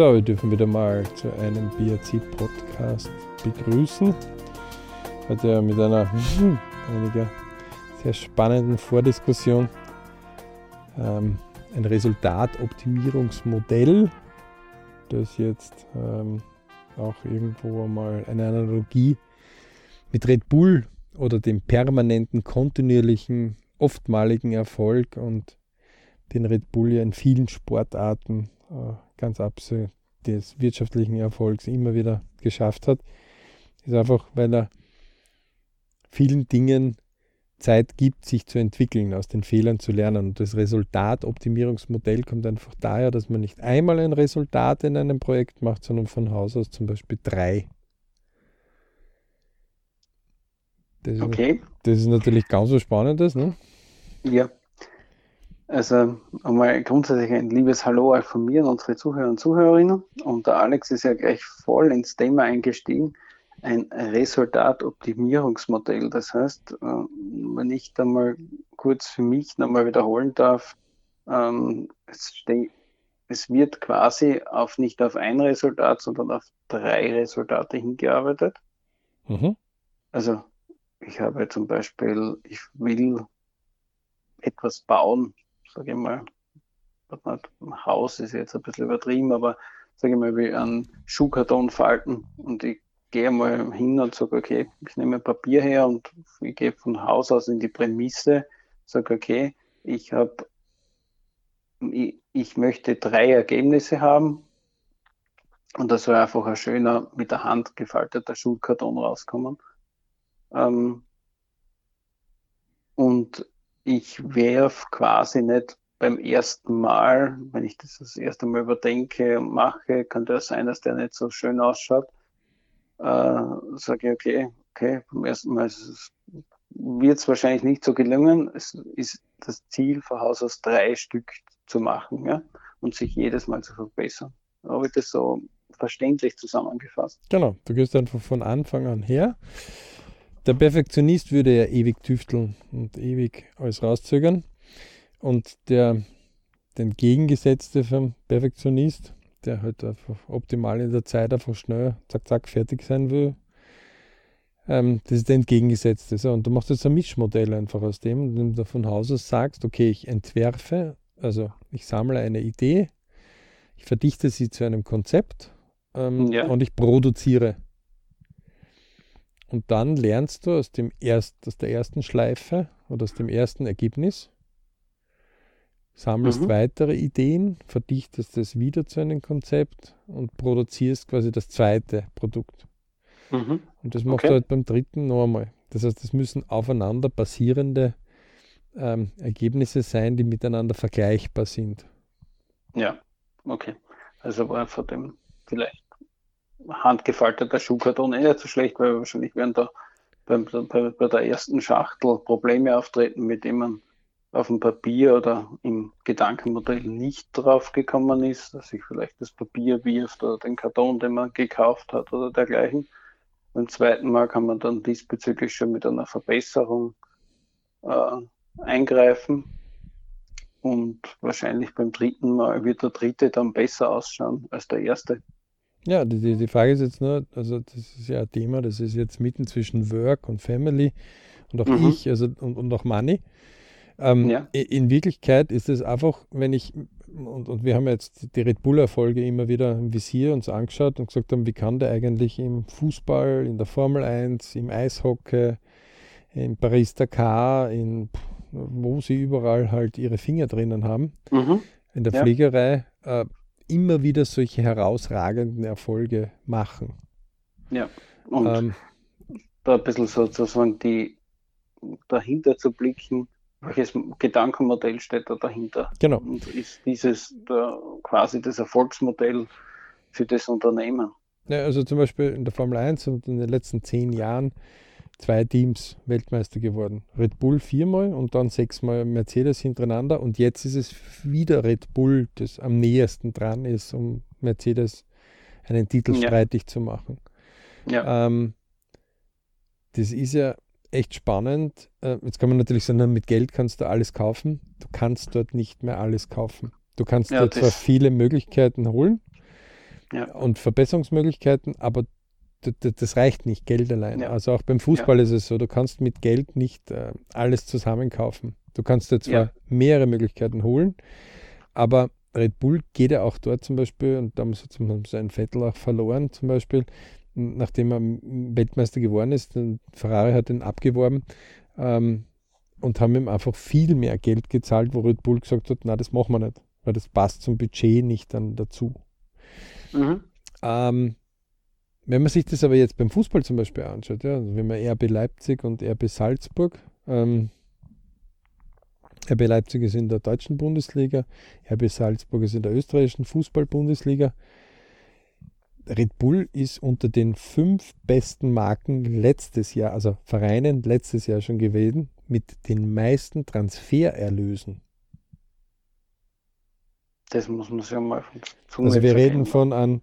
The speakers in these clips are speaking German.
So, wir dürfen wieder mal zu einem BRC-Podcast begrüßen. Heute mit einer hm, einiger sehr spannenden Vordiskussion. Ähm, ein Resultatoptimierungsmodell, das jetzt ähm, auch irgendwo mal eine Analogie mit Red Bull oder dem permanenten, kontinuierlichen, oftmaligen Erfolg und den Red Bull ja in vielen Sportarten äh, ganz abseits des wirtschaftlichen Erfolgs immer wieder geschafft hat, ist einfach, weil er vielen Dingen Zeit gibt, sich zu entwickeln, aus den Fehlern zu lernen. Und das Resultatoptimierungsmodell kommt einfach daher, dass man nicht einmal ein Resultat in einem Projekt macht, sondern von Haus aus zum Beispiel drei. Das okay. Ist, das ist natürlich ganz was Spannendes, ne? Ja. Also einmal grundsätzlich ein liebes Hallo auch von mir und unsere Zuhörer und Zuhörerinnen. Und der Alex ist ja gleich voll ins Thema eingestiegen. Ein Resultatoptimierungsmodell. Das heißt, äh, wenn ich da mal kurz für mich nochmal wiederholen darf, ähm, es, es wird quasi auf nicht auf ein Resultat, sondern auf drei Resultate hingearbeitet. Mhm. Also ich habe zum Beispiel, ich will etwas bauen, sage ich mal, ein Haus ist jetzt ein bisschen übertrieben, aber sage ich mal, wie einen Schuhkarton falten und ich gehe mal hin und sage, okay, ich nehme Papier her und ich gehe von Haus aus in die Prämisse, sage, okay, ich habe, ich, ich möchte drei Ergebnisse haben und da soll einfach ein schöner, mit der Hand gefalteter Schulkarton rauskommen. Ähm, und ich werf quasi nicht beim ersten Mal, wenn ich das das erste Mal überdenke und mache, kann das sein, dass der nicht so schön ausschaut. Äh, sage ich, okay, okay, beim ersten Mal wird es wahrscheinlich nicht so gelungen. Es ist das Ziel, von Haus aus drei Stück zu machen ja, und sich jedes Mal zu verbessern. Habe ich das so verständlich zusammengefasst? Genau, du gehst einfach von Anfang an her der Perfektionist würde ja ewig tüfteln und ewig alles rauszögern. Und der, den Gegengesetzte vom Perfektionist, der halt einfach optimal in der Zeit einfach schnell, zack, zack, fertig sein will, ähm, das ist der Entgegengesetzte. So, und du machst jetzt ein Mischmodell einfach aus dem, indem du von Haus aus sagst, okay, ich entwerfe, also ich sammle eine Idee, ich verdichte sie zu einem Konzept ähm, ja. und ich produziere. Und dann lernst du aus, dem erst, aus der ersten Schleife oder aus dem ersten Ergebnis, sammelst mhm. weitere Ideen, verdichtest es wieder zu einem Konzept und produzierst quasi das zweite Produkt. Mhm. Und das machst okay. du halt beim dritten noch einmal. Das heißt, es müssen aufeinander basierende ähm, Ergebnisse sein, die miteinander vergleichbar sind. Ja, okay. Also war von dem vielleicht handgefalteter Schuhkarton eh nicht so schlecht, weil wahrscheinlich werden da beim, bei, bei der ersten Schachtel Probleme auftreten, mit denen man auf dem Papier oder im Gedankenmodell nicht drauf gekommen ist, dass sich vielleicht das Papier wirft oder den Karton, den man gekauft hat oder dergleichen. Beim zweiten Mal kann man dann diesbezüglich schon mit einer Verbesserung äh, eingreifen. Und wahrscheinlich beim dritten Mal wird der dritte dann besser ausschauen als der erste. Ja, die, die Frage ist jetzt nur, also das ist ja ein Thema, das ist jetzt mitten zwischen Work und Family und auch mhm. ich, also und, und auch Money. Ähm, ja. In Wirklichkeit ist es einfach, wenn ich, und, und wir haben jetzt die Red Bull-Erfolge immer wieder im Visier uns angeschaut und gesagt haben, wie kann der eigentlich im Fußball, in der Formel 1, im Eishockey, in Paris-Dakar, in wo sie überall halt ihre Finger drinnen haben, mhm. in der ja. Fliegerei, äh, immer wieder solche herausragenden Erfolge machen. Ja, und ähm, da ein bisschen sozusagen die dahinter zu blicken, welches Gedankenmodell steht da dahinter? Genau. Und ist dieses da quasi das Erfolgsmodell für das Unternehmen? Ja, also zum Beispiel in der Formel 1 und in den letzten zehn Jahren zwei Teams Weltmeister geworden. Red Bull viermal und dann sechsmal Mercedes hintereinander. Und jetzt ist es wieder Red Bull, das am nähersten dran ist, um Mercedes einen Titel ja. streitig zu machen. Ja. Ähm, das ist ja echt spannend. Äh, jetzt kann man natürlich sagen, mit Geld kannst du alles kaufen. Du kannst dort nicht mehr alles kaufen. Du kannst ja, dort zwar viele Möglichkeiten holen, Ja. und Verbesserungsmöglichkeiten, aber d- d- das reicht nicht, Geld allein. Ja. Also auch beim Fußball ist es so, du kannst mit Geld nicht äh, alles zusammenkaufen. Du kannst dir zwar Ja. mehrere Möglichkeiten holen, aber Red Bull geht ja auch dort zum Beispiel, und da haben sie zum Beispiel einen Vettel auch verloren, zum Beispiel, nachdem er Weltmeister geworden ist, Ferrari hat ihn abgeworben ähm, und haben ihm einfach viel mehr Geld gezahlt, wo Red Bull gesagt hat, na, das machen wir nicht, weil das passt zum Budget nicht dann dazu. Mhm. Ähm, wenn man sich das aber jetzt beim Fußball zum Beispiel anschaut, ja, also wenn man RB Leipzig und RB Salzburg, ähm, RB Leipzig ist in der deutschen Bundesliga, RB Salzburg ist in der österreichischen Fußball-Bundesliga. Red Bull ist unter den fünf besten Marken letztes Jahr, also Vereinen letztes Jahr schon gewesen, mit den meisten Transfererlösen. Das muss man sich ja mal von Zunge Also wir reden von einem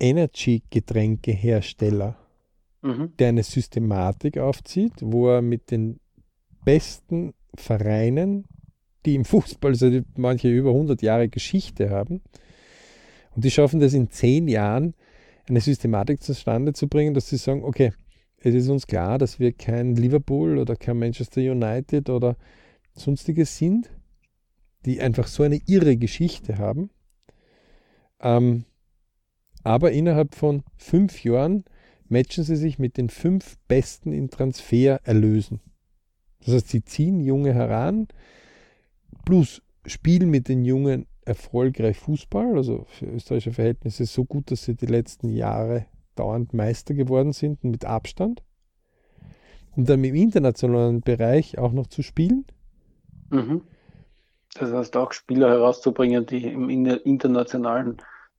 Energy-Getränkehersteller, Mhm. der eine Systematik aufzieht, wo er mit den besten Vereinen, die im Fußball seit manche über 100 Jahre Geschichte haben, und die schaffen das in zehn Jahren, eine Systematik zustande zu bringen, dass sie sagen, okay, es ist uns klar, dass wir kein Liverpool oder kein Manchester United oder sonstiges sind, die einfach so eine irre Geschichte haben. Ähm, aber innerhalb von fünf Jahren matchen sie sich mit den fünf Besten in Transfererlösen. Das heißt, sie ziehen Junge heran, plus spielen mit den Jungen erfolgreich Fußball, also für österreichische Verhältnisse so gut, dass sie die letzten Jahre dauernd Meister geworden sind und mit Abstand. Um dann im internationalen Bereich auch noch zu spielen. Mhm. Das heißt auch Spieler herauszubringen, die im inter- internationalen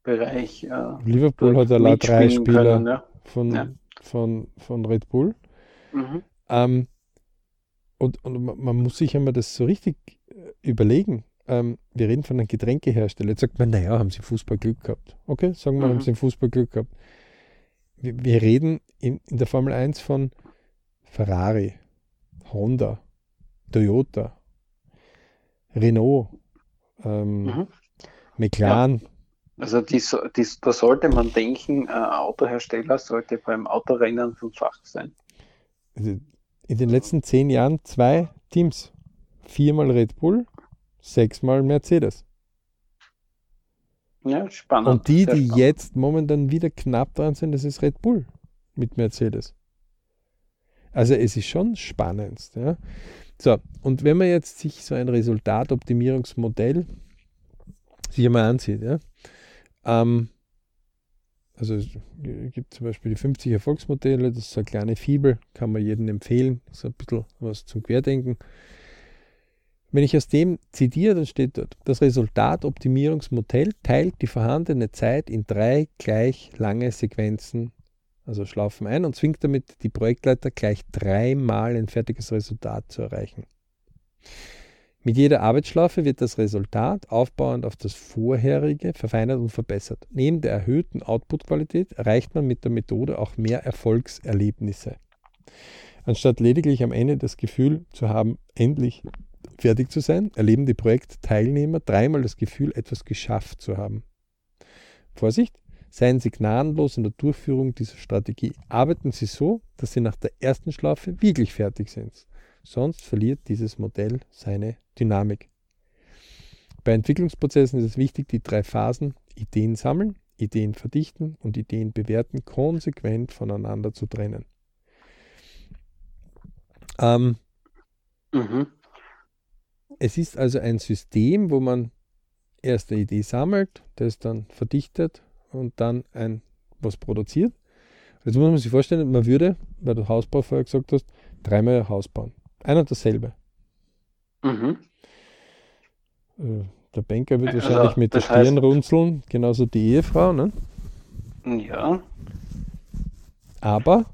Bereich äh, Liverpool hat allein drei Spieler können, ja. von, Ja. von, von Red Bull. Mhm. Ähm, und, und man, muss sich einmal das so richtig äh, überlegen. Ähm, wir reden von einem Getränkehersteller. Jetzt sagt man, naja, haben sie Fußball Glück gehabt. Okay, sagen wir, Mhm. haben sie im Fußball Glück gehabt. Wir, wir reden in, in der Formel 1 von Ferrari, Honda, Toyota, Renault, ähm, Mhm. McLaren. Also die, die, da sollte man denken, ein Autohersteller sollte beim Autorennen vom Fach sein. Also in den letzten zehn Jahren zwei Teams. Viermal Red Bull, sechsmal Mercedes. Ja, spannend. Und die, die spannend. jetzt momentan wieder knapp dran sind, das ist Red Bull mit Mercedes. Also es ist schon spannend. Ja? So, und wenn man jetzt sich so ein Resultatoptimierungsmodell sich einmal ansieht, ja, ähm, also es gibt zum Beispiel die 50 Erfolgsmodelle, das ist eine kleine Fibel, kann man jedem empfehlen, so ein bisschen was zum Querdenken. Wenn ich aus dem zitiere, dann steht dort, das Resultatoptimierungsmodell teilt die vorhandene Zeit in drei gleich lange Sequenzen, also Schlaufen ein und zwingt damit die Projektleiter gleich dreimal ein fertiges Resultat zu erreichen. Mit jeder Arbeitsschlaufe wird das Resultat aufbauend auf das vorherige verfeinert und verbessert. Neben der erhöhten Output-Qualität erreicht man mit der Methode auch mehr Erfolgserlebnisse. Anstatt lediglich am Ende das Gefühl zu haben, endlich fertig zu sein, erleben die Projektteilnehmer dreimal das Gefühl, etwas geschafft zu haben. Vorsicht, seien Sie gnadenlos in der Durchführung dieser Strategie. Arbeiten Sie so, dass Sie nach der ersten Schlaufe wirklich fertig sind. Sonst verliert dieses Modell seine Dynamik. Bei Entwicklungsprozessen ist es wichtig, die drei Phasen Ideen sammeln, Ideen verdichten und Ideen bewerten konsequent voneinander zu trennen. Ähm, Mhm. Es ist also ein System, wo man erst eine Idee sammelt, das dann verdichtet und dann ein was produziert. Jetzt muss man sich vorstellen, man würde, weil du Hausbau vorher gesagt hast, dreimal ein Haus bauen. Ein und dasselbe. Mhm. Äh, Der Banker wird Also, wahrscheinlich mit der das heißt- Stirn runzeln, genauso die Ehefrau, ne? Ja, Aber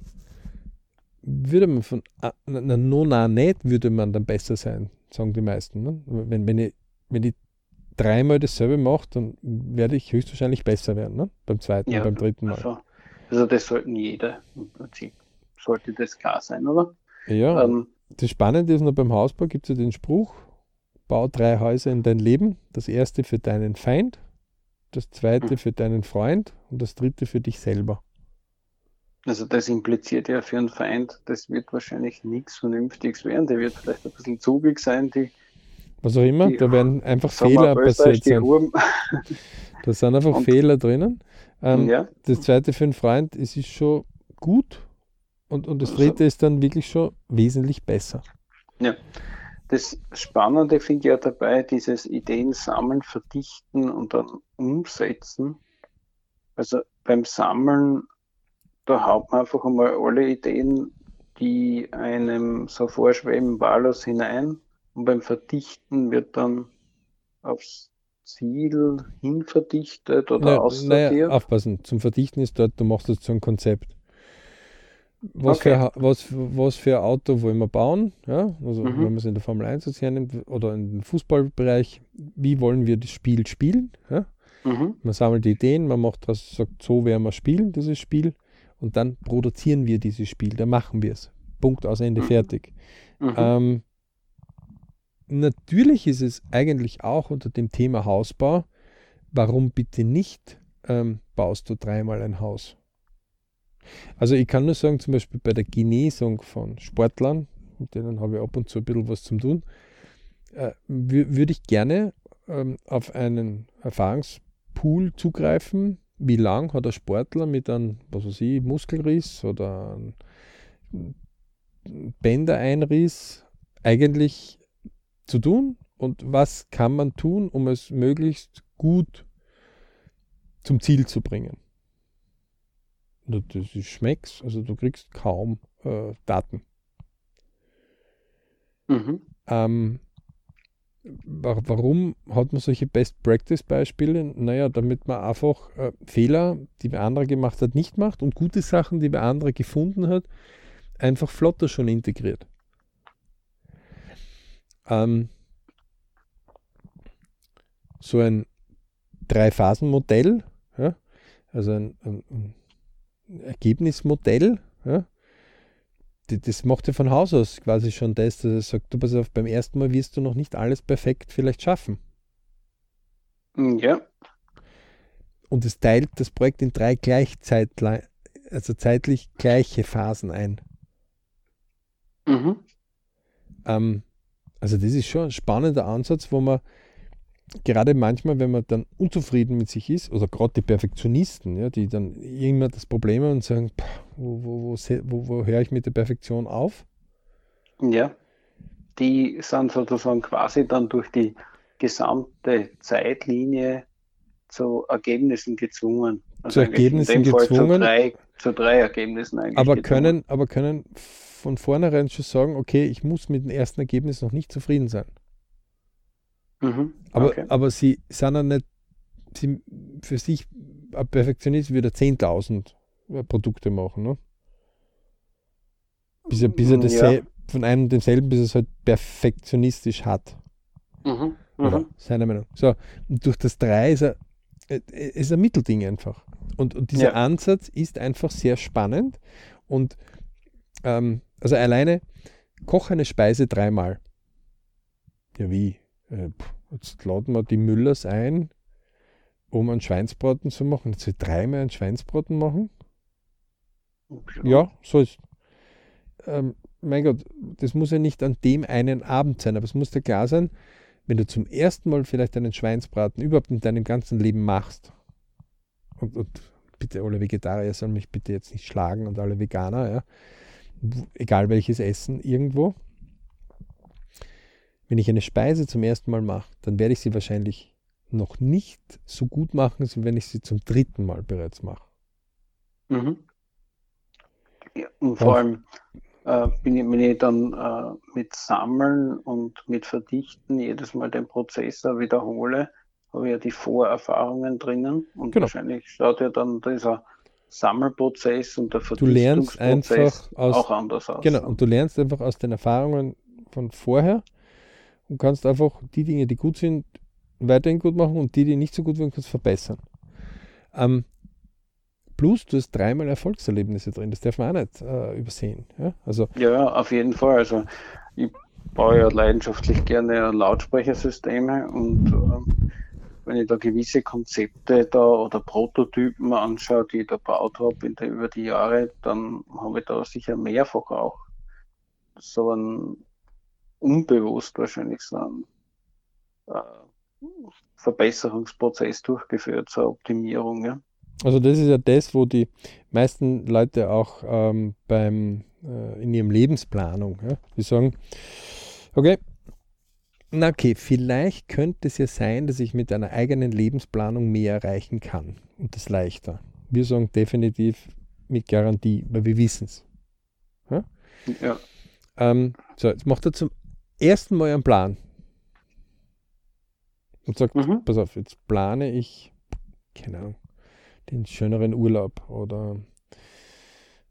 würde man von, ah, na, na, no, na, nicht, würde man dann besser sein, sagen die meisten. Ne? Wenn, wenn, ich, wenn ich dreimal dasselbe mache, dann werde ich höchstwahrscheinlich besser werden, ne? beim zweiten ja. und beim dritten Mal. Also, also das sollten jeder im Prinzip. Sollte das klar sein, oder? Ja, Ähm, das Spannende ist noch beim Hausbau gibt es ja den Spruch, bau drei Häuser in dein Leben. Das erste für deinen Feind, das zweite mhm. für deinen Freund und das dritte für dich selber. Also das impliziert ja für einen Feind, das wird wahrscheinlich nichts Vernünftiges werden. Der wird vielleicht ein bisschen zugig sein, die. Was auch immer, die, da werden einfach Fehler passiert sein. da sind einfach und, Fehler drinnen. Ähm, ja. Das zweite für einen Freund, es ist schon gut und, und das also dritte ist dann wirklich schon wesentlich besser. Ja. Das Spannende finde ich ja dabei, dieses Ideen sammeln, verdichten und dann umsetzen. Also beim Sammeln da haut man einfach einmal alle Ideen, die einem so vorschweben, wahllos hinein. Und beim Verdichten wird dann aufs Ziel hin verdichtet oder naja, aussortiert. Naja, aufpassen, zum Verdichten ist dort, du machst das zu einem Konzept. Was, okay. für, was, was für ein Auto wollen wir bauen? Ja? Also, mhm. wenn man es in der Formel 1 jetzt hernimmt oder im Fußballbereich, wie wollen wir das Spiel spielen? Ja? Mhm. Man sammelt Ideen, man macht das, sagt, so werden wir spielen, dieses Spiel und dann produzieren wir dieses Spiel, dann machen wir es. Punkt aus Ende, mhm. fertig. Mhm. Ähm, natürlich ist es eigentlich auch unter dem Thema Hausbau, warum bitte nicht ähm, baust du dreimal ein Haus? Also ich kann nur sagen, zum Beispiel bei der Genesung von Sportlern, mit denen habe ich ab und zu ein bisschen was zu tun, äh, würde ich gerne ähm, auf einen Erfahrungspool zugreifen, wie lang hat ein Sportler mit einem, was weiß ich, Muskelriss oder einem Bändereinriss eigentlich zu tun und was kann man tun, um es möglichst gut zum Ziel zu bringen. Das ist Schmecks, also du kriegst kaum äh, Daten. Mhm. Ähm, Warum hat man solche Best-Practice-Beispiele? Naja, damit man einfach äh, Fehler, die wer andere gemacht hat, nicht macht und gute Sachen, die wer andere gefunden hat, einfach flotter schon integriert. Ähm, so ein Drei-Phasen-Modell, ja, also ein, ein, ein Ergebnismodell, ja, das macht ja von Haus aus quasi schon das, dass er sagt, du pass auf, beim ersten Mal wirst du noch nicht alles perfekt vielleicht schaffen. Hm, ja. Und es teilt das Projekt in drei gleichzeitlich, also zeitlich gleiche Phasen ein. Mhm. Ähm, also das ist schon ein spannender Ansatz, wo man gerade manchmal, wenn man dann unzufrieden mit sich ist, oder gerade die Perfektionisten, ja, die dann irgendwann das Problem haben und sagen, wo, wo, wo, wo höre ich mit der Perfektion auf? Ja, die sind sozusagen quasi dann durch die gesamte Zeitlinie zu Ergebnissen gezwungen. Also zu Ergebnissen gezwungen. Zu drei, zu drei, Ergebnissen eigentlich. Aber können, aber können von vornherein schon sagen, okay, ich muss mit dem ersten Ergebnis noch nicht zufrieden sein. Mhm, aber, okay. aber sie sind ja nicht, sie für sich, ein Perfektionist würde 10.000 äh, Produkte machen, ne? Bis er, bis er das ja. von einem und demselben, bis er es halt perfektionistisch hat. Mhm, mhm. seiner Meinung. So, und durch das 3 ist er, äh, ist ein Mittelding einfach. Und, und dieser ja. Ansatz ist einfach sehr spannend. Und ähm, also alleine koch eine Speise dreimal. Ja, wie? Äh, jetzt laden wir die Müllers ein, um einen Schweinsbraten zu machen. Jetzt will dreimal einen Schweinsbraten machen? Okay. Ja, so ist. Ähm, mein Gott, das muss ja nicht an dem einen Abend sein, aber es muss dir klar sein, wenn du zum ersten Mal vielleicht einen Schweinsbraten überhaupt in deinem ganzen Leben machst, und, und bitte alle Vegetarier sollen mich bitte jetzt nicht schlagen und alle Veganer, ja, egal welches Essen irgendwo, wenn ich eine Speise zum ersten Mal mache, dann werde ich sie wahrscheinlich noch nicht so gut machen, wie wenn ich sie zum dritten Mal bereits mache. Mhm. Ja, und vor allem äh, bin, ich, bin ich dann äh, mit Sammeln und mit Verdichten jedes Mal den Prozessor wiederhole, habe ich ja die Vorerfahrungen drinnen und genau. wahrscheinlich schaut ja dann dieser Sammelprozess und der Verdichtungsprozess auch anders aus. Genau, und du lernst einfach aus den Erfahrungen von vorher und kannst einfach die Dinge, die gut sind, weiterhin gut machen und die, die nicht so gut sind, kannst verbessern. Ähm, plus, du hast dreimal Erfolgserlebnisse drin, das darf man auch nicht äh, übersehen. Ja? Also, ja, auf jeden Fall. Also ich baue ja leidenschaftlich gerne Lautsprechersysteme und ähm, wenn ich da gewisse Konzepte da oder Prototypen anschaue, die ich da gebaut habe über die Jahre, dann habe ich da sicher mehrfach auch so einen unbewusst wahrscheinlich so einen äh, Verbesserungsprozess durchgeführt, zur Optimierung. Ja. Also das ist ja das, wo die meisten Leute auch ähm, beim, äh, in ihrem Lebensplanung, ja, die sagen, okay, na okay, vielleicht könnte es ja sein, dass ich mit einer eigenen Lebensplanung mehr erreichen kann und das leichter. Wir sagen definitiv mit Garantie, weil wir wissen es. Ja? ja. Ähm, so, jetzt macht er zum ersten Mal einen Plan und sagt, mhm. pass auf, jetzt plane ich, keine Ahnung, den schöneren Urlaub oder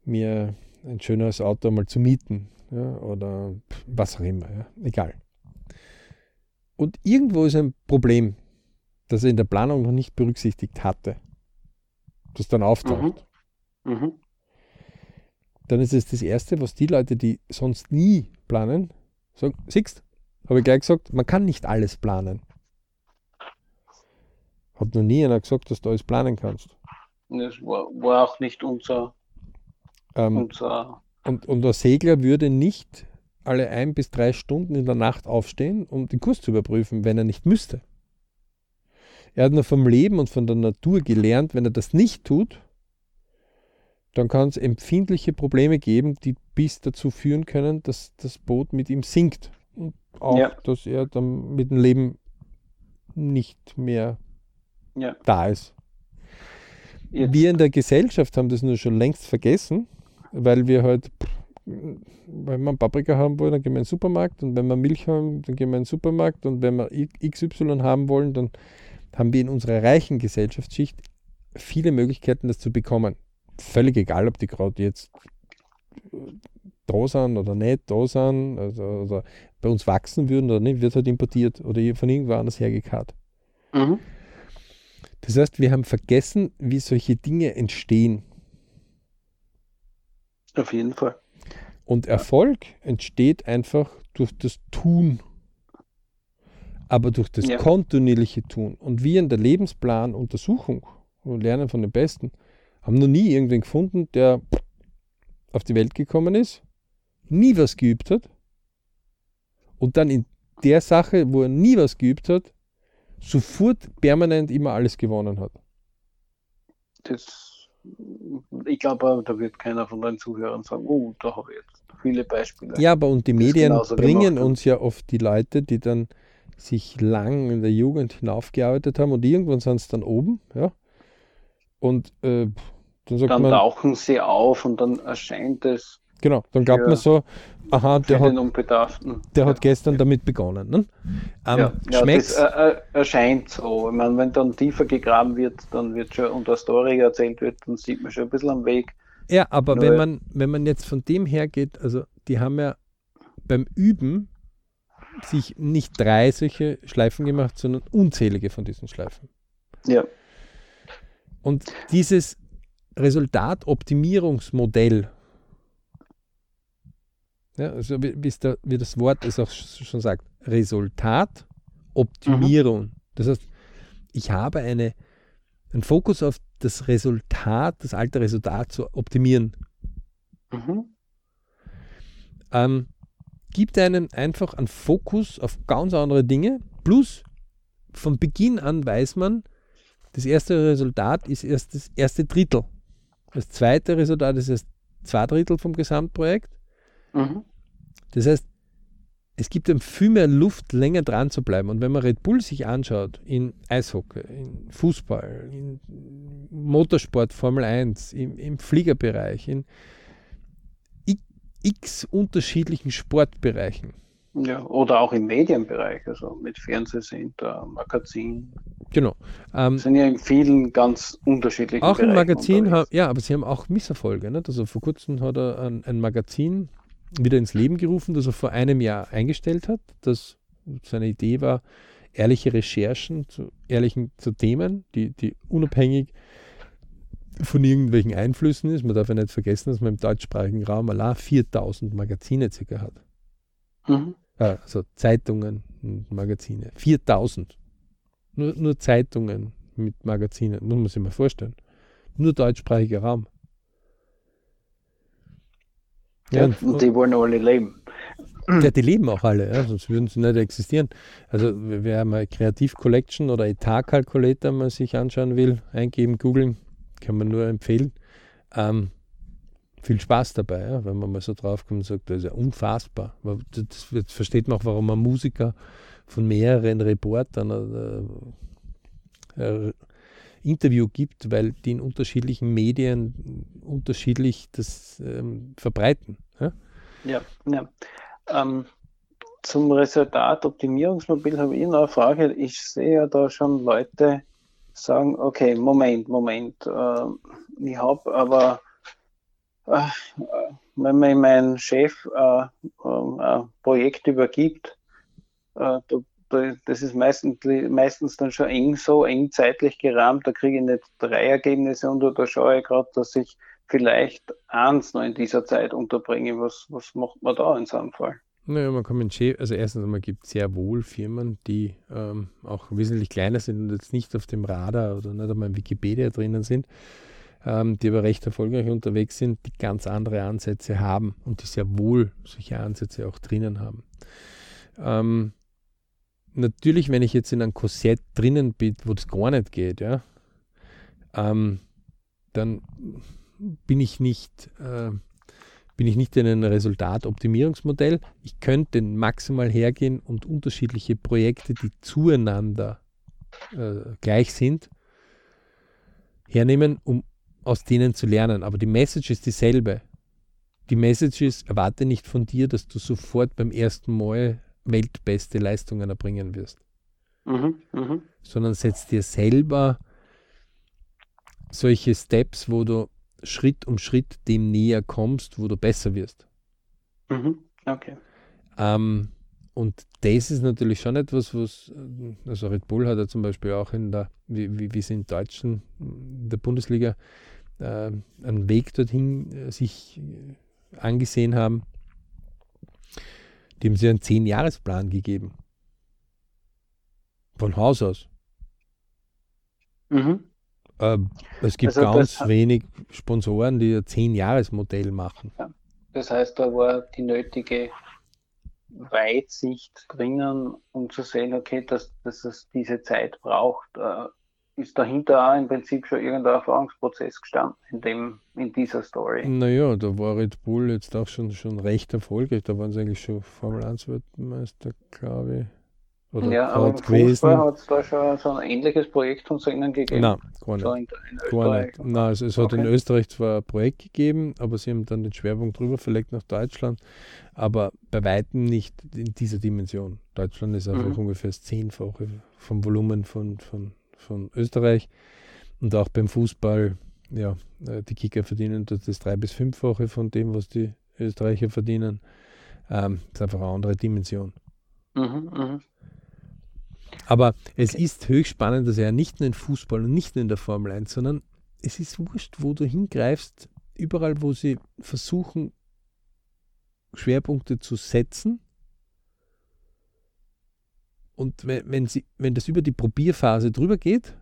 mir ein schöneres Auto mal zu mieten ja, oder was auch immer, ja, egal. Und irgendwo ist ein Problem, das er in der Planung noch nicht berücksichtigt hatte, das dann auftaucht. Mhm. Mhm. Dann ist es das Erste, was die Leute, die sonst nie planen, sagen, siehst, habe ich gleich gesagt, man kann nicht alles planen. Hat noch nie einer gesagt, dass du alles planen kannst. Das war, war auch nicht unser, ähm, unser. Und, und der Segler würde nicht alle ein bis drei Stunden in der Nacht aufstehen, um den Kurs zu überprüfen, wenn er nicht müsste. Er hat nur vom Leben und von der Natur gelernt, wenn er das nicht tut, dann kann es empfindliche Probleme geben, die bis dazu führen können, dass das Boot mit ihm sinkt. Und auch, ja. dass er dann mit dem Leben nicht mehr ja. da ist. Jetzt. Wir in der Gesellschaft haben das nur schon längst vergessen, weil wir halt, wenn wir Paprika haben wollen, dann gehen wir in den Supermarkt und wenn wir Milch haben, dann gehen wir in den Supermarkt und wenn wir XY haben wollen, dann haben wir in unserer reichen Gesellschaftsschicht viele Möglichkeiten, das zu bekommen. Völlig egal, ob die gerade jetzt da sind oder nicht da sind, also, oder bei uns wachsen würden oder nicht, wird halt importiert oder von irgendwo anders hergekarrt. Mhm. Das heißt, wir haben vergessen, wie solche Dinge entstehen. Auf jeden Fall. Und Erfolg entsteht einfach durch das Tun, aber durch das ja. kontinuierliche Tun. Und wir in der Lebensplanuntersuchung und Lernen von den Besten haben noch nie irgendwen gefunden, der auf die Welt gekommen ist, nie was geübt hat und dann in der Sache, wo er nie was geübt hat, sofort permanent immer alles gewonnen hat. Das, ich glaube, da wird keiner von deinen Zuhörern sagen, oh, da habe ich jetzt viele Beispiele. Ja, aber und die Medien bringen uns ja oft die Leute, die dann sich lang in der Jugend hinaufgearbeitet haben und irgendwann sind sie dann oben, ja. Und äh, dann, dann man, tauchen sie auf und dann erscheint es Genau, dann glaubt man so, aha, der, hat, der hat gestern damit begonnen. Ne? Ähm, ja, ja das äh, erscheint so. Ich meine, wenn dann tiefer gegraben wird, dann wird schon und eine Story erzählt wird, dann sieht man schon ein bisschen am Weg. Ja, aber Nur, wenn man, wenn man jetzt von dem her geht, also die haben ja beim Üben sich nicht drei solche Schleifen gemacht, sondern unzählige von diesen Schleifen. Ja. Und dieses Resultatoptimierungsmodell ja, also wie, der, wie das Wort es auch schon sagt, Resultat, Optimierung. Mhm. Das heißt, ich habe eine, einen Fokus auf das Resultat, das alte Resultat zu optimieren. Mhm. Ähm, gibt einem einfach einen Fokus auf ganz andere Dinge. Plus, von Beginn an weiß man, das erste Resultat ist erst das erste Drittel. Das zweite Resultat ist erst zwei Drittel vom Gesamtprojekt. Mhm. Das heißt, es gibt einem viel mehr Luft, länger dran zu bleiben. Und wenn man Red Bull sich anschaut, in Eishockey, in Fußball, in Motorsport, Formel 1, im, im Fliegerbereich, in x unterschiedlichen Sportbereichen. Ja, oder auch im Medienbereich, also mit Fernsehsender, Magazin. Genau. Ähm, sind ja in vielen ganz unterschiedlichen Auch im Magazin, ja, aber sie haben auch Misserfolge. Nicht? Also vor kurzem hat er ein, ein Magazin wieder ins Leben gerufen, das er vor einem Jahr eingestellt hat. Das seine Idee war, ehrliche Recherchen zu ehrlichen zu Themen, die, die unabhängig von irgendwelchen Einflüssen ist. Man darf ja nicht vergessen, dass man im deutschsprachigen Raum allein 4000 Magazine circa hat. Mhm. Also Zeitungen und Magazine. 4000. Nur, nur Zeitungen mit Magazinen, muss man sich mal vorstellen. Nur deutschsprachiger Raum. Ja, und, und die wollen alle leben. Ja, die leben auch alle, ja, sonst würden sie nicht existieren. Also wer mal Kreativ Collection oder Etat Calculator mal sich anschauen will, eingeben, googeln, kann man nur empfehlen. Ähm, viel Spaß dabei, ja, wenn man mal so draufkommt und sagt, das ist ja unfassbar. Das, das versteht man auch, warum man Musiker von mehreren Reportern äh, äh, Interview gibt, weil die in unterschiedlichen Medien unterschiedlich das ähm, verbreiten. Ja, ja. ja. Ähm, zum Resultatoptimierungsmobil habe ich noch eine Frage. Ich sehe ja da schon Leute sagen, okay, Moment, Moment, äh, ich habe aber, wenn mir mein Chef äh, ähm, ein Projekt übergibt, äh, da das ist meistens, meistens dann schon eng, so eng zeitlich gerahmt, da kriege ich nicht drei Ergebnisse und da schaue ich gerade, dass ich vielleicht eins noch in dieser Zeit unterbringe. Was, was macht man da in so einem Fall? Naja, man kann mit also erstens einmal gibt es sehr wohl Firmen, die ähm, auch wesentlich kleiner sind und jetzt nicht auf dem Radar oder nicht einmal in Wikipedia drinnen sind, ähm, die aber recht erfolgreich unterwegs sind, die ganz andere Ansätze haben und die sehr wohl solche Ansätze auch drinnen haben. Ähm, natürlich, wenn ich jetzt in einem Korsett drinnen bin, wo das gar nicht geht, ja, ähm, dann bin ich nicht, äh, bin ich nicht in einem Resultatoptimierungsmodell. Ich könnte maximal hergehen und unterschiedliche Projekte, die zueinander äh, gleich sind, hernehmen, um aus denen zu lernen. Aber die Message ist dieselbe. Die Message ist, erwarte nicht von dir, dass du sofort beim ersten Mal weltbeste Leistungen erbringen wirst. Mhm, mh. Sondern setz dir selber solche Steps, wo du Schritt um Schritt dem näher kommst, wo du besser wirst. Mhm, okay. Ähm, und das ist natürlich schon etwas, was, also Red Bull hat ja zum Beispiel auch in der, wie, wie, wie sie in Deutschen, in der Bundesliga, äh, einen Weg dorthin äh, sich angesehen haben, die haben sie einen Zehn-Jahres-Plan gegeben. Von Haus aus. Mhm. Äh, es gibt also ganz wenig Sponsoren, die ein Zehn-Jahres-Modell machen. Das heißt, da war die nötige Weitsicht drinnen, um zu sehen, okay, dass, dass es diese Zeit braucht, äh, ist dahinter auch im Prinzip schon irgendein Erfahrungsprozess gestanden in, dem, in dieser Story. Naja, da war Red Bull jetzt auch schon, schon recht erfolgreich. Da waren sie eigentlich schon Formel 1 Weltmeister, glaube ich. Oder ja, aber im Fußball hat es da schon so ein ähnliches Projekt von ihnen gegeben. Nein, gar nicht. So in, in gar nicht. Nein, also es hat in Österreich zwar ein Projekt gegeben, aber sie haben dann den Schwerpunkt drüber verlegt nach Deutschland, aber bei weitem nicht in dieser Dimension. Deutschland ist einfach mhm. ungefähr das Zehnfache vom Volumen von, von von Österreich. Und auch beim Fußball, ja, äh, die Kicker verdienen das, das drei- bis fünffache von dem, was die Österreicher verdienen. Ähm, das ist einfach eine andere Dimension. Mhm, mh. Aber es okay. ist höchst spannend, dass er nicht nur in Fußball und nicht nur in der Formel 1, sondern es ist wurscht, wo du hingreifst, überall, wo sie versuchen, Schwerpunkte zu setzen, und wenn, wenn, sie, wenn das über die Probierphase drüber geht,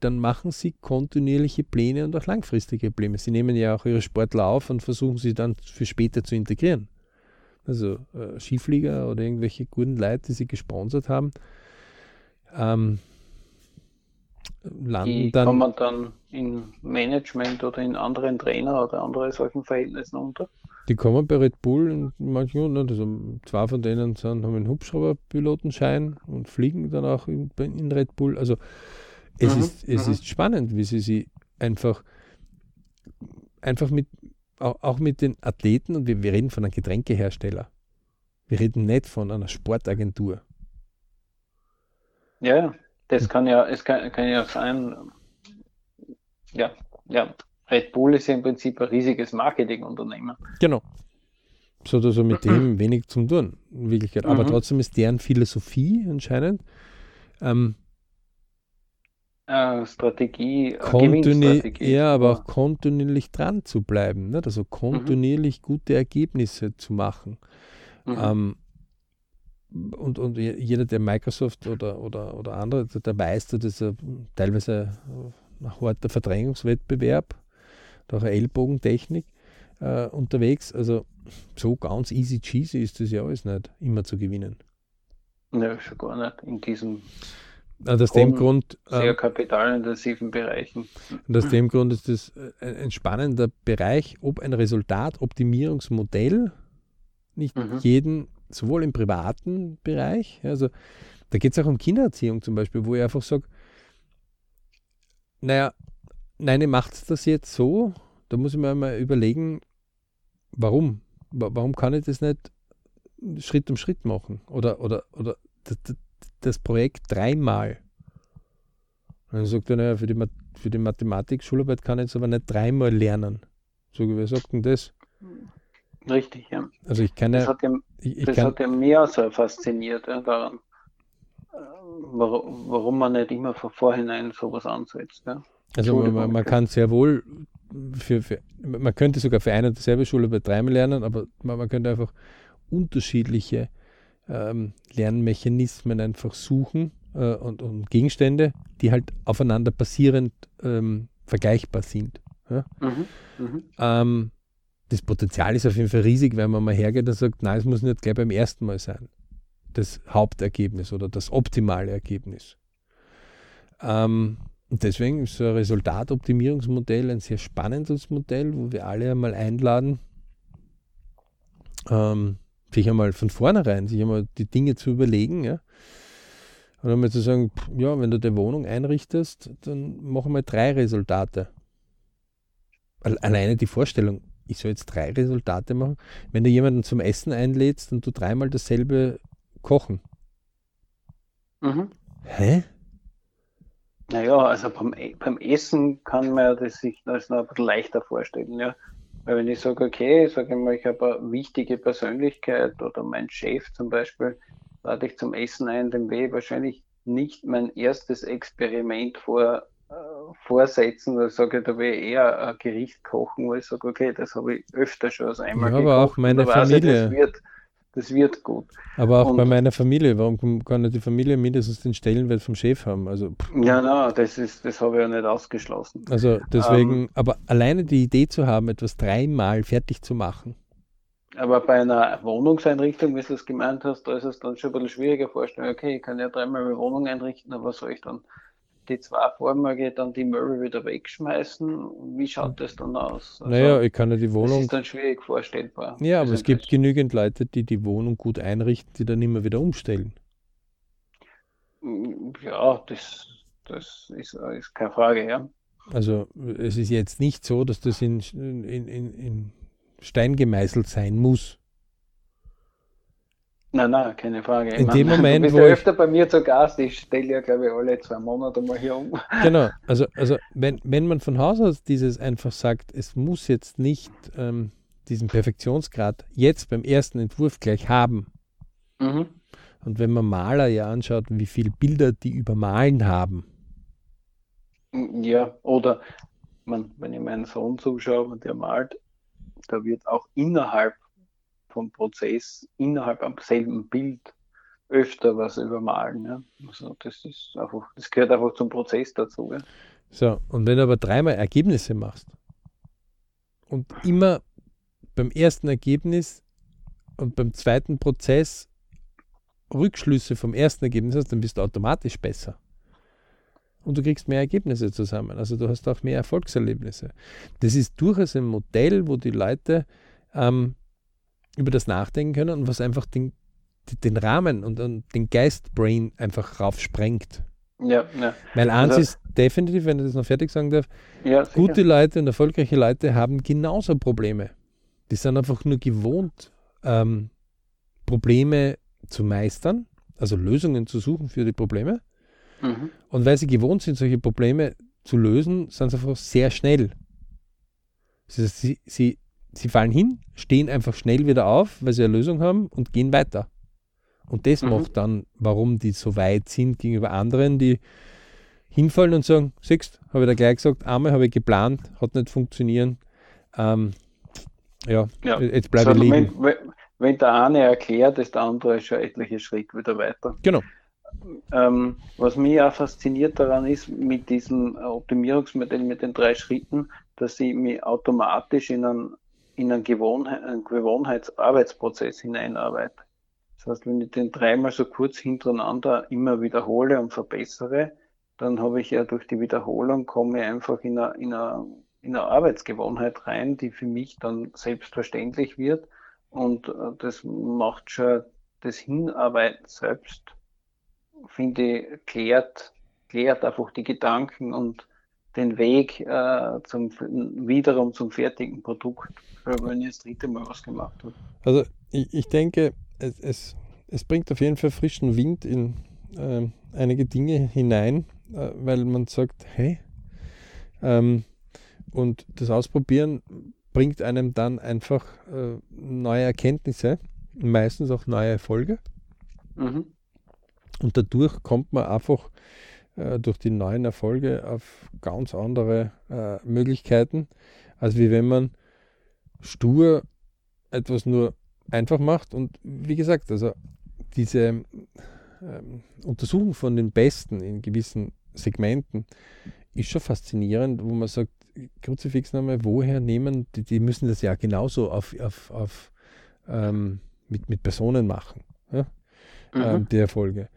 dann machen sie kontinuierliche Pläne und auch langfristige Pläne. Sie nehmen ja auch ihre Sportler auf und versuchen sie dann für später zu integrieren. Also äh, Skiflieger oder irgendwelche guten Leute, die sie gesponsert haben, ähm, landen die dann. Kann man dann in Management oder in anderen Trainer oder andere solchen Verhältnissen unter? Die kommen bei Red Bull in manchen also zwei von denen sind, haben einen Hubschrauberpilotenschein und fliegen dann auch in, in Red Bull. Also es, mhm, ist, es mhm. ist spannend, wie sie sie einfach, einfach mit, auch, auch mit den Athleten, und wir, wir reden von einem Getränkehersteller. Wir reden nicht von einer Sportagentur. Ja, das kann ja, es kann, kann ja sein, ja, ja, Red Bull ist ja im Prinzip ein riesiges Marketingunternehmen. Genau. So hat also mit dem wenig zum tun, in Wirklichkeit. Aber mhm. trotzdem ist deren Philosophie anscheinend ähm, äh, Strategie, äh, kontinuierlich, ja, aber auch kontinuierlich dran zu bleiben. Nicht? Also kontinuierlich mhm. gute Ergebnisse zu machen. Mhm. Ähm, und, und jeder, der Microsoft oder, oder, oder andere, der weiß, das ist teilweise ein harter Verdrängungswettbewerb, durch eine Ellbogentechnik äh, unterwegs. Also so ganz easy cheesy ist das ja alles nicht, immer zu gewinnen. Ja, schon gar nicht in diesem also aus dem Grund, sehr ähm, kapitalintensiven Bereichen. Und aus dem Grund ist das ein spannender Bereich, ob ein Resultatoptimierungsmodell nicht mhm. jeden, sowohl im privaten Bereich, also da geht es auch um Kindererziehung zum Beispiel, wo ich einfach sage, naja, nein, ihr macht das jetzt so, da muss ich mir mal überlegen, warum? Warum kann ich das nicht Schritt um Schritt machen? Oder, oder, oder das, das Projekt dreimal. Und dann sagt er, naja, für die, für die Mathematik-Schularbeit kann ich jetzt aber nicht dreimal lernen. So, wer sagt denn das? Richtig, ja. Also ich kann ja, das hat ja, ich, ich das kann, hat ja mehr so fasziniert ja, daran, äh, warum, warum man nicht immer von vorhinein sowas ansetzt. Ja. Also man, man, kann sehr wohl für, für, man könnte sogar für eine und dieselbe Schule bei dreimal lernen, aber man, man könnte einfach unterschiedliche ähm, Lernmechanismen einfach suchen äh, und, und, Gegenstände, die halt aufeinander basierend ähm, vergleichbar sind. Ja? Mhm, mh. ähm, das Potenzial ist auf jeden Fall riesig, wenn man mal hergeht und sagt, nein, es muss nicht gleich beim ersten Mal sein. Das Hauptergebnis oder das optimale Ergebnis. Ähm, deswegen ist so ein Resultatoptimierungsmodell ein sehr spannendes Modell, wo wir alle einmal einladen, ähm, sich einmal von vornherein, sich einmal die Dinge zu überlegen, ja. Und einmal zu sagen, ja, wenn du die Wohnung einrichtest, dann machen wir drei Resultate. Alleine die Vorstellung, ich soll jetzt drei Resultate machen. Wenn du jemanden zum Essen einlädst und du dreimal dasselbe kochen. Mhm. Hä? Naja, also beim, e-, beim Essen kann man das sich das noch ein bisschen leichter vorstellen, ja. Weil wenn ich sage, okay, sage ich mal, ich habe eine wichtige Persönlichkeit oder mein Chef zum Beispiel, lade ich zum Essen ein, dem will ich wahrscheinlich nicht mein erstes Experiment vor, äh, vorsetzen, sage ich, da will ich eher ein Gericht kochen, wo ich sage, okay, das habe ich öfter schon als einmal ja, aber auch meine Familie. Ich, das wird, das wird gut. Aber auch und, bei meiner Familie, warum kann nicht die Familie mindestens den Stellenwert vom Chef haben? Also, ja, na, das ist, das habe ich ja nicht ausgeschlossen. Also deswegen, ähm, aber alleine die Idee zu haben, etwas dreimal fertig zu machen. Aber bei einer Wohnungseinrichtung, wie du es gemeint hast, da ist es dann schon ein bisschen schwieriger vorstellen. Okay, ich kann ja dreimal eine Wohnung einrichten, aber was soll ich dann die zwei Vormöge dann die Möbel wieder wegschmeißen. Wie schaut das dann aus? Also, naja, ich kann ja die Wohnung. Das ist dann schwierig vorstellbar. Ja, aber es gibt genügend Leute, die die Wohnung gut einrichten, die dann immer wieder umstellen. Ja, das, das ist, ist keine Frage, ja. Also es ist jetzt nicht so, dass das in, in, in, in Stein gemeißelt sein muss. Nein, nein, keine Frage. In dem Moment, du bist wo ja öfter bei mir zu Gast, ich stelle ja, glaube ich, alle zwei Monate mal hier um. Genau, also, also wenn, wenn man von Haus aus dieses einfach sagt, es muss jetzt nicht ähm, diesen Perfektionsgrad jetzt beim ersten Entwurf gleich haben. Mhm. Und wenn man Maler ja anschaut, wie viele Bilder die übermalen haben. Ja, oder man, wenn ich meinen Sohn zuschaue und der malt, da wird auch innerhalb vom Prozess innerhalb am selben Bild öfter was übermalen. Ja. Also das ist einfach, das gehört einfach zum Prozess dazu. Ja. So, und wenn du aber dreimal Ergebnisse machst und immer beim ersten Ergebnis und beim zweiten Prozess Rückschlüsse vom ersten Ergebnis hast, dann bist du automatisch besser. Und du kriegst mehr Ergebnisse zusammen. Also du hast auch mehr Erfolgserlebnisse. Das ist durchaus ein Modell, wo die Leute ähm, über das nachdenken können und was einfach den, den Rahmen und, und den Geistbrain einfach raufsprengt. Ja, ja. Weil eins also, ist definitiv, wenn ich das noch fertig sagen darf, ja, gute Leute und erfolgreiche Leute haben genauso Probleme. Die sind einfach nur gewohnt, ähm, Probleme zu meistern, also Lösungen zu suchen für die Probleme. Mhm. Und weil sie gewohnt sind, solche Probleme zu lösen, sind sie einfach sehr schnell. Also sie, sie sie fallen hin, stehen einfach schnell wieder auf, weil sie eine Lösung haben und gehen weiter. Und das mhm. macht dann, warum die so weit sind gegenüber anderen, die hinfallen und sagen, siehst, habe ich da gleich gesagt, einmal habe ich geplant, hat nicht funktioniert. Ähm, ja, ja, jetzt bleibe ich liegen. Wenn, wenn der eine erklärt, ist der andere schon etliche Schritte wieder weiter. Genau. Ähm, was mich auch fasziniert daran ist, mit diesem Optimierungsmodell mit den drei Schritten, dass ich mich automatisch in einen, in einen, Gewohnheit, einen Gewohnheitsarbeitsprozess hineinarbeite. Das heißt, wenn ich den dreimal so kurz hintereinander immer wiederhole und verbessere, dann habe ich ja durch die Wiederholung komme ich einfach in eine, in eine, in eine Arbeitsgewohnheit rein, die für mich dann selbstverständlich wird. Und äh, das macht schon das Hinarbeiten selbst, finde ich, klärt, klärt einfach die Gedanken und den Weg äh, zum, wiederum zum fertigen Produkt, wenn ich das dritte Mal was gemacht habe. Also ich, ich denke, es, es, es, bringt auf jeden Fall frischen Wind in äh, einige Dinge hinein, äh, weil man sagt, hey, ähm, und das Ausprobieren bringt einem dann einfach äh, neue Erkenntnisse, meistens auch neue Erfolge. Mhm. Und dadurch kommt man einfach äh, durch die neuen Erfolge auf ganz andere äh, Möglichkeiten, als wie wenn man stur etwas nur einfach macht. Und wie gesagt, also diese ähm, Untersuchung von den Besten in gewissen Segmenten ist schon faszinierend, wo man sagt, Kruzifix nochmal, woher nehmen, die, die, müssen das ja genauso auf, auf, auf ähm, mit, mit Personen machen, ja? mhm. ähm, die Erfolge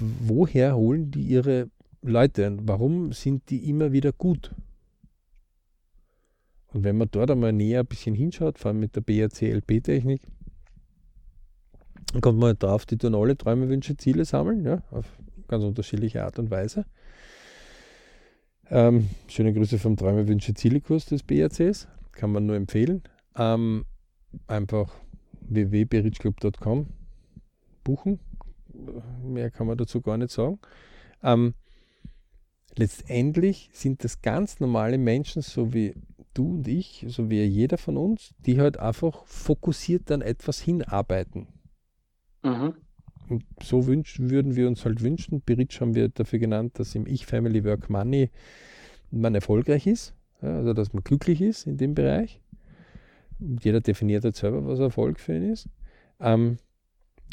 woher holen die ihre Leute und warum sind die immer wieder gut? Und wenn man dort einmal näher ein bisschen hinschaut, vor allem mit der BRC-LP-Technik, dann kommt man halt drauf, die tun alle Träume, Wünsche, Ziele sammeln, ja, auf ganz unterschiedliche Art und Weise. Ähm, schöne Grüße vom Träume, Wünsche, Ziele-Kurs des BRCs, kann man nur empfehlen. Ähm, einfach www.berichclub.com buchen, mehr kann man dazu gar nicht sagen. Ähm, letztendlich sind das ganz normale Menschen, so wie du und ich, so wie jeder von uns, die halt einfach fokussiert an etwas hinarbeiten. Mhm. Und so wünschen, würden wir uns halt wünschen. Beritsch haben wir dafür genannt, dass im Ich Family Work Money man erfolgreich ist, ja, also dass man glücklich ist in dem Bereich. Jeder definiert halt selber, was Erfolg für ihn ist. Ähm,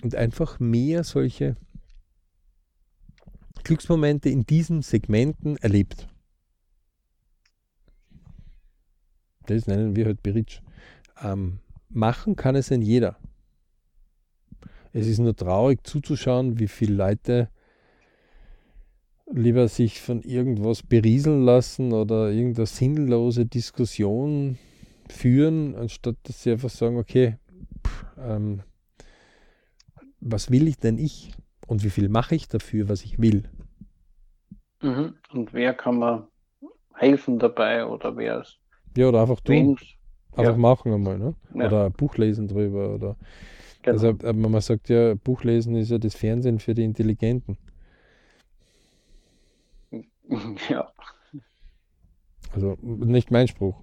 und einfach mehr solche Glücksmomente in diesen Segmenten erlebt. Das nennen wir halt Beritsch. Ähm, machen kann es ein jeder. Es ist nur traurig zuzuschauen, wie viele Leute lieber sich von irgendwas berieseln lassen oder irgendeine sinnlose Diskussion führen, anstatt dass sie einfach sagen, okay, pff, ähm, was will ich denn ich und wie viel mache ich dafür, was ich will. Mhm. Und wer kann mir helfen dabei oder wer ist. Ja, oder einfach tun. Einfach ja. machen einmal, ne? Ja. Oder Buch lesen drüber. Oder genau. Also äh, man sagt ja, Buchlesen ist ja das Fernsehen für die Intelligenten. Ja. Also nicht mein Spruch.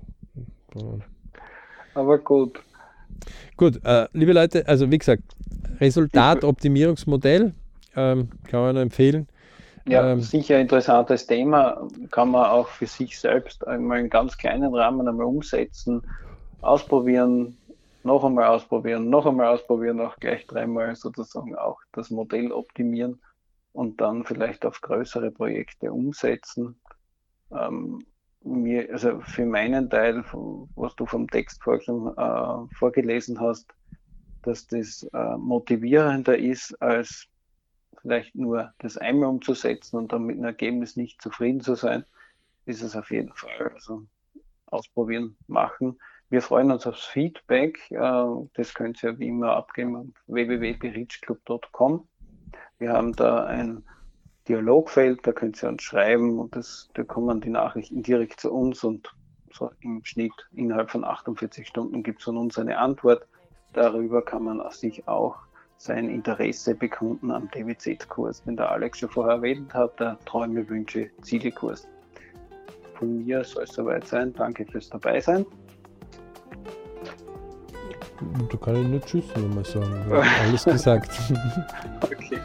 Aber gut. Gut, äh, liebe Leute, also wie gesagt, Resultatoptimierungsmodell ähm, kann man empfehlen. Ja, ähm, sicher interessantes Thema, kann man auch für sich selbst einmal in ganz kleinen Rahmen einmal umsetzen, ausprobieren, noch einmal ausprobieren, noch einmal ausprobieren, auch gleich dreimal sozusagen auch das Modell optimieren und dann vielleicht auf größere Projekte umsetzen. Ähm, mir, also für meinen Teil, was du vom Text äh, vorgelesen hast, dass das äh, motivierender ist, als vielleicht nur das einmal umzusetzen und dann mit einem Ergebnis nicht zufrieden zu sein, ist es auf jeden Fall. Also ausprobieren, machen. Wir freuen uns aufs Feedback. Äh, das könnt ihr wie immer abgeben auf www.berichclub.com. Wir haben da ein Dialogfeld, da könnt ihr uns schreiben und das, da kommen die Nachrichten direkt zu uns und so im Schnitt innerhalb von 48 Stunden gibt es von uns eine Antwort. Darüber kann man sich auch sein Interesse bekunden am DWZ-Kurs, den der Alex schon vorher erwähnt hat, der Träume, Wünsche, Ziele-Kurs. Von mir soll es soweit sein. Danke fürs Dabeisein. Da kann ich nur Tschüss nochmal sagen. Alles gesagt. okay.